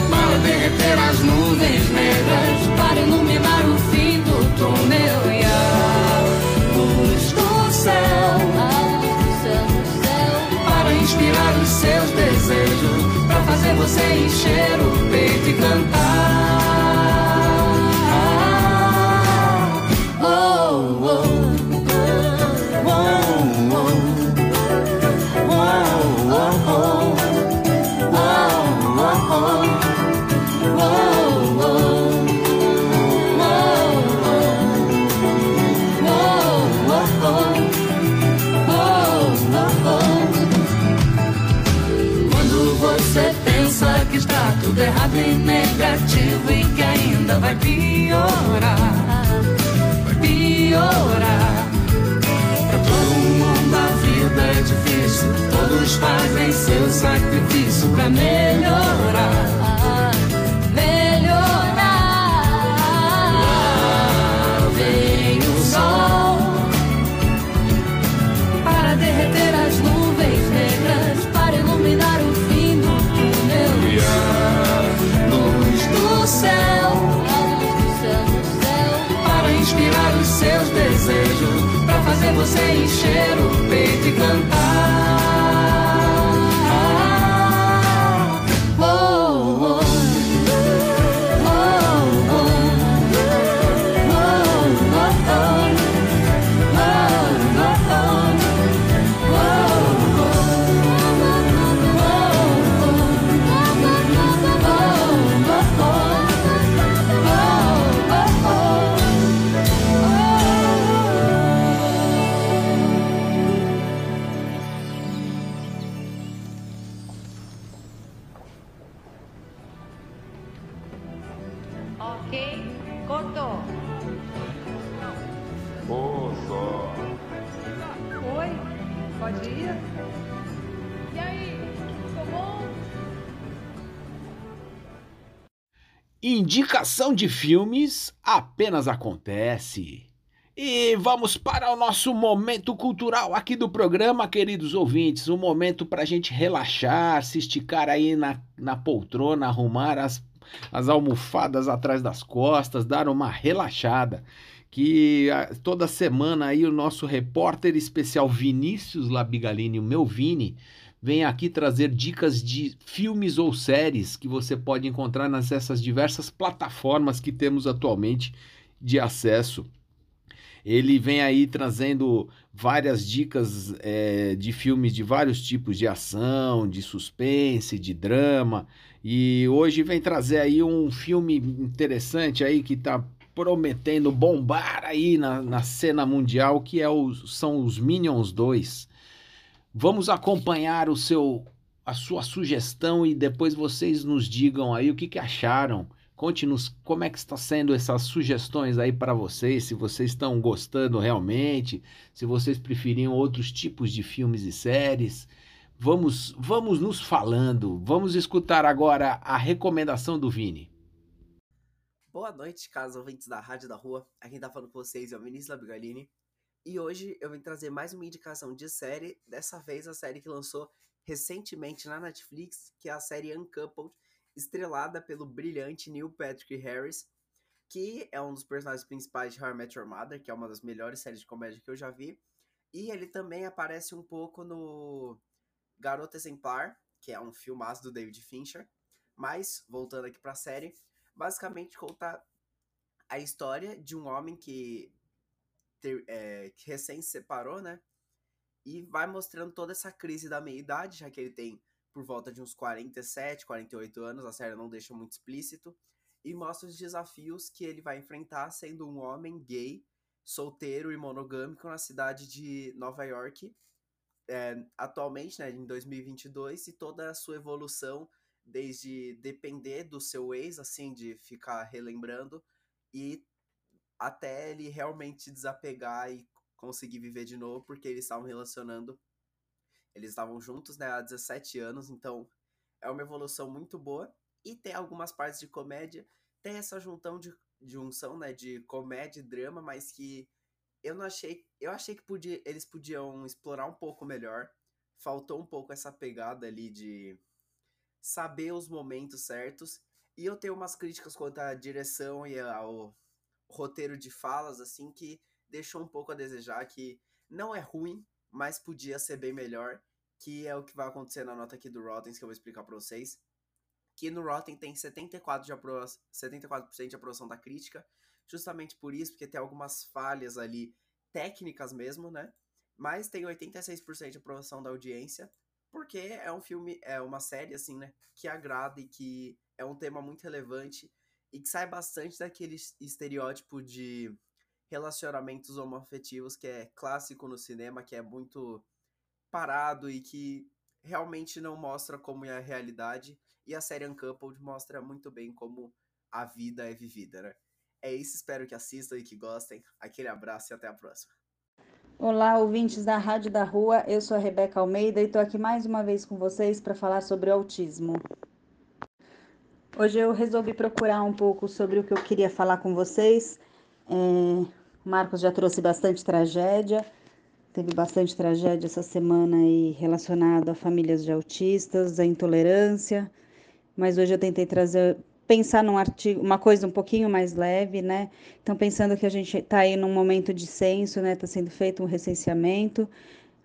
B: para derreter as nuvens negras,
F: para iluminar o fim do túnel e a
B: luz do céu inspirar os seus desejos, pra fazer você encher o peito e cantar.
F: Tudo errado e negativo e que ainda vai piorar. Vai piorar. Pra todo mundo a vida é difícil. Todos fazem seu sacrifício pra. Melhorar.
A: Indicação de filmes apenas acontece. E vamos para o nosso momento cultural aqui do programa, queridos ouvintes. Um momento para a gente relaxar, se esticar aí na, na poltrona, arrumar as, as almofadas atrás das costas, dar uma relaxada. Que ah, toda semana aí o nosso repórter especial Vinícius Labigalini, o meu Vini, vem aqui trazer dicas de filmes ou séries que você pode encontrar nessas diversas plataformas que temos atualmente de acesso. Ele vem aí trazendo várias dicas é, de filmes de vários tipos de ação, de suspense, de drama. E hoje vem trazer aí um filme interessante aí que está prometendo bombar aí na, na cena mundial, que é o, são os Minions 2. Vamos acompanhar o seu a sua sugestão e depois vocês nos digam aí o que, que acharam. Conte-nos como é que está sendo essas sugestões aí para vocês, se vocês estão gostando realmente, se vocês preferiam outros tipos de filmes e séries. Vamos, vamos nos falando. Vamos escutar agora a recomendação do Vini.
G: Boa noite, caros ouvintes da Rádio da Rua. Aqui quem tá falando com vocês é o Vinícius Labigalini. E hoje eu vim trazer mais uma indicação de série, dessa vez a série que lançou recentemente na Netflix, que é a série Uncoupled, estrelada pelo brilhante Neil Patrick Harris, que é um dos personagens principais de How I Met Your Mother, que é uma das melhores séries de comédia que eu já vi. E ele também aparece um pouco no Garota Exemplar, que é um filmaço do David Fincher. Mas, voltando aqui pra série, basicamente conta a história de um homem que, ter- é, que recém se separou, né? E vai mostrando toda essa crise da meia-idade, já que ele tem por volta de uns 47, 48 anos, a série não deixa muito explícito, e mostra os desafios que ele vai enfrentar sendo um homem gay, solteiro e monogâmico na cidade de Nova York, é, atualmente, né, em 2022, e toda a sua evolução, desde depender do seu ex, assim, de ficar relembrando, e até ele realmente desapegar e conseguir viver de novo, porque eles estavam relacionando, eles estavam juntos, né, há 17 anos, então é uma evolução muito boa, e tem algumas partes de comédia, tem essa juntão de junção, né, de comédia e drama, mas que eu não achei, eu achei que podia, eles podiam explorar um pouco melhor. Faltou um pouco essa pegada ali de saber os momentos certos. E eu tenho umas críticas quanto à direção e ao roteiro de falas, assim, que deixou um pouco a desejar, que não é ruim, mas podia ser bem melhor, que é o que vai acontecer na nota aqui do Rotten, que eu vou explicar pra vocês. Que no Rotten tem 74% de, aprova 74 de aprovação da crítica, justamente por isso, porque tem algumas falhas ali técnicas mesmo, né? Mas tem 86% de aprovação da audiência, porque é um filme, é uma série, assim, né? Que agrada e que é um tema muito relevante e que sai bastante daquele estereótipo de relacionamentos homoafetivos que é clássico no cinema, que é muito parado e que realmente não mostra como é a realidade e a série Uncoupled mostra muito bem como a vida é vivida, né? É isso, espero que assistam e que gostem. Aquele abraço e até a próxima.
H: Olá, ouvintes da Rádio da Rua. Eu sou a Rebeca Almeida e estou aqui mais uma vez com vocês para falar sobre autismo. Hoje eu resolvi procurar um pouco sobre o que eu queria falar com vocês. É, Marcos já trouxe bastante tragédia, teve bastante tragédia essa semana aí relacionado a famílias de autistas, a intolerância, mas hoje eu tentei trazer pensar num artigo, uma coisa um pouquinho mais leve, né? Então, pensando que a gente está aí num momento de censo, né? Está sendo feito um recenseamento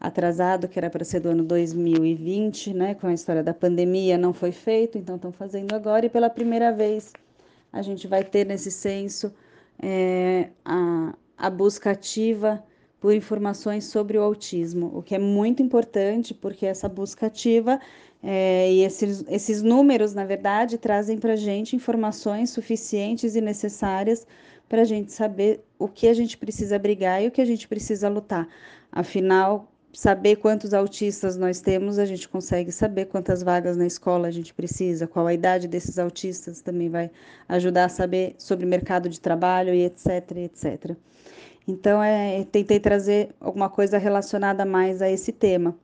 H: atrasado, que era para ser do ano 2020, né? Com a história da pandemia, não foi feito, então estão fazendo agora. E pela primeira vez a gente vai ter nesse censo é, a, a busca ativa por informações sobre o autismo, o que é muito importante, porque essa busca ativa é, e esses, esses números, na verdade, trazem para a gente informações suficientes e necessárias para a gente saber o que a gente precisa brigar e o que a gente precisa lutar. Afinal, saber quantos autistas nós temos, a gente consegue saber quantas vagas na escola a gente precisa, qual a idade desses autistas também vai ajudar a saber sobre mercado de trabalho e etc, etc. Então, é, tentei trazer alguma coisa relacionada mais a esse tema.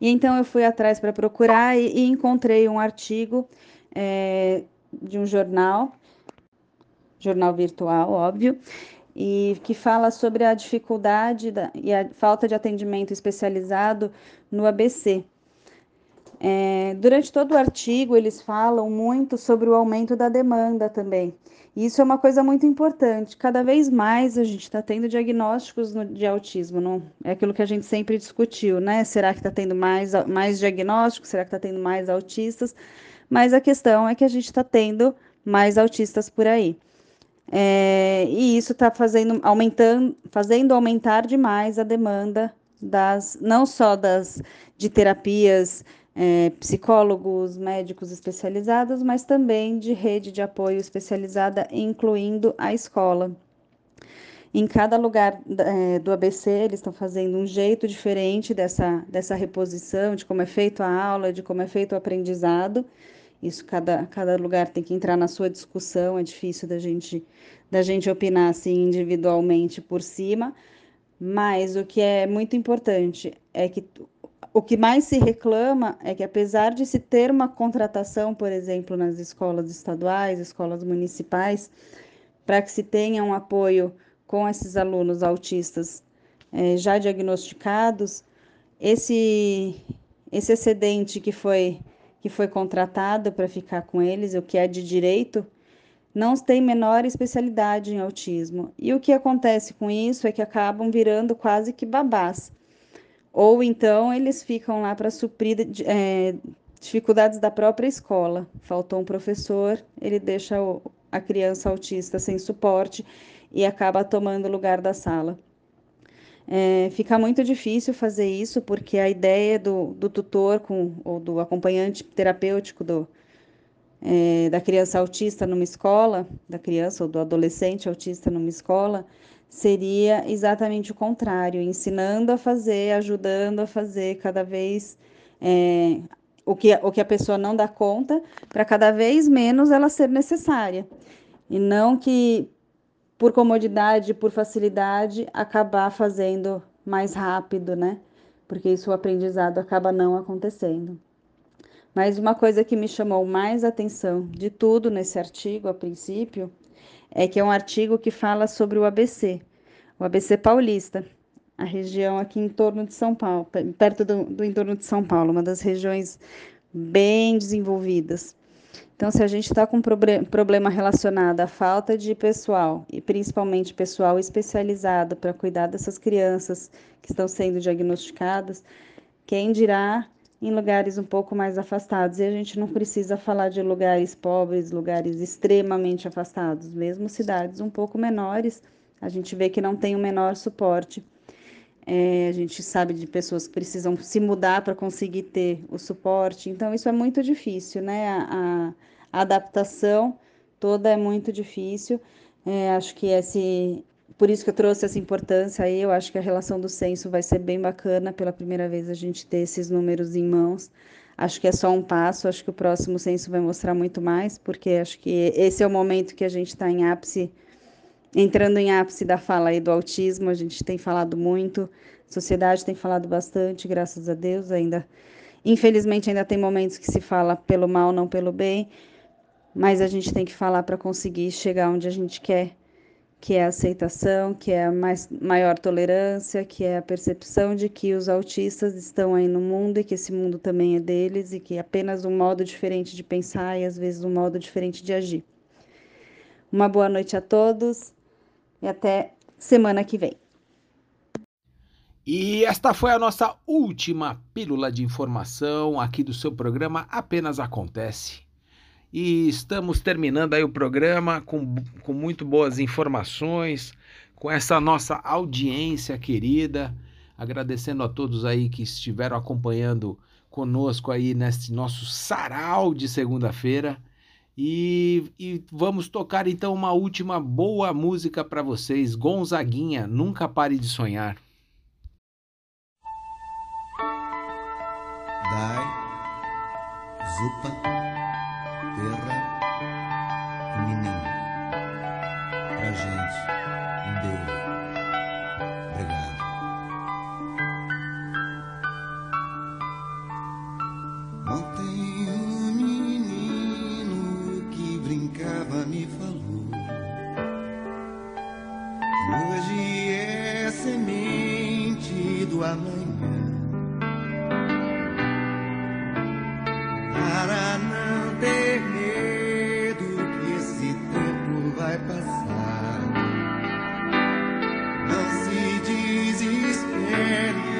H: E então eu fui atrás para procurar e, e, encontrei um artigo é, de um jornal, jornal virtual, óbvio, e que fala sobre a dificuldade da, e a falta de atendimento especializado no ABC. É, durante todo o artigo, eles falam muito sobre o aumento da demanda também. E isso é uma coisa muito importante. Cada vez mais a gente está tendo diagnósticos no, de autismo. Não, é aquilo que a gente sempre discutiu, né? Será que está tendo mais, mais diagnósticos? Será que está tendo mais autistas? Mas a questão é que a gente está tendo mais autistas por aí. É, e isso está fazendo, aumentando, fazendo aumentar demais a demanda das, não só das de terapias é, psicólogos, médicos especializados, mas também de rede de apoio especializada, incluindo a escola. Em cada lugar é, do ABC, eles estão fazendo um jeito diferente dessa, dessa reposição, de como é feito a aula, de como é feito o aprendizado. Isso cada, cada lugar tem que entrar na sua discussão, é difícil da gente, da gente opinar assim individualmente por cima, mas o que é muito importante é que o que mais se reclama é que, apesar de se ter uma contratação, por exemplo, nas escolas estaduais, escolas municipais, para que se tenha um apoio com esses alunos autistas é, já diagnosticados, esse, esse excedente que foi, que foi contratado para ficar com eles, o que é de direito, não tem menor especialidade em autismo. E o que acontece com isso é que acabam virando quase que babás ou então eles ficam lá para suprir é, dificuldades da própria escola. Faltou um professor, ele deixa a criança autista sem suporte e acaba tomando o lugar da sala. É, fica muito difícil fazer isso porque a ideia do, do tutor com, ou do acompanhante terapêutico do, é, da criança autista numa escola, da criança ou do adolescente autista numa escola, seria exatamente o contrário, ensinando a fazer, ajudando a fazer cada vez é, o, que, o que a pessoa não dá conta, para cada vez menos ela ser necessária. E não que, por comodidade, por facilidade, acabar fazendo mais rápido, né? Porque isso o aprendizado acaba não acontecendo. Mas uma coisa que me chamou mais atenção de tudo nesse artigo, a princípio, é que é um artigo que fala sobre o ABC, o ABC paulista, a região aqui em torno de São Paulo, perto do, do entorno de São Paulo, uma das regiões bem desenvolvidas. Então, se a gente está com um problema relacionado à falta de pessoal, e principalmente pessoal especializado para cuidar dessas crianças que estão sendo diagnosticadas, quem dirá em lugares um pouco mais afastados. E a gente não precisa falar de lugares pobres, lugares extremamente afastados, mesmo cidades um pouco menores, a gente vê que não tem o menor suporte. É, a gente sabe de pessoas que precisam se mudar para conseguir ter o suporte, então isso é muito difícil, né? A, a adaptação toda é muito difícil. É, acho que esse Por isso que eu trouxe essa importância aí. Eu acho que a relação do censo vai ser bem bacana pela primeira vez a gente ter esses números em mãos. Acho que é só um passo, acho que o próximo censo vai mostrar muito mais, porque acho que esse é o momento que a gente está em ápice, entrando em ápice da fala aí do autismo. A gente tem falado muito, a sociedade tem falado bastante, graças a Deus. Ainda, infelizmente, ainda tem momentos que se fala pelo mal, não pelo bem, mas a gente tem que falar para conseguir chegar onde a gente quer que é a aceitação, que é a mais, maior tolerância, que é a percepção de que os autistas estão aí no mundo e que esse mundo também é deles e que é apenas um modo diferente de pensar e às vezes um modo diferente de agir. Uma boa noite a todos e até semana que vem.
A: E esta foi a nossa última pílula de informação aqui do seu programa Apenas Acontece. E estamos terminando aí o programa com, com muito boas informações, com essa nossa audiência querida. Agradecendo a todos aí que estiveram acompanhando conosco aí nesse nosso sarau de segunda-feira. E, e, vamos tocar então uma última boa música para vocês, Gonzaguinha, Nunca Pare de Sonhar.
E: Dai, Zupa, Para não ter medo que esse tempo vai passar. Não se desespere,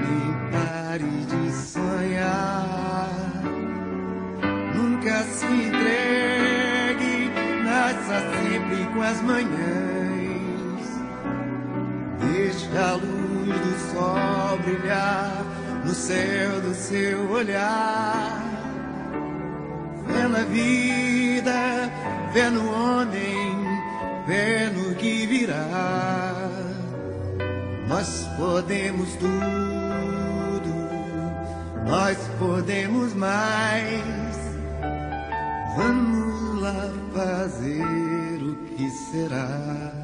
E: nem pare de sonhar. Nunca se entregue, nasça sempre com as manhãs. Deixe a luz do sol brilhar no céu do seu olhar. Na vida, fé no homem, fé no que virá. Nós podemos tudo, nós podemos mais. Vamos lá fazer o que será.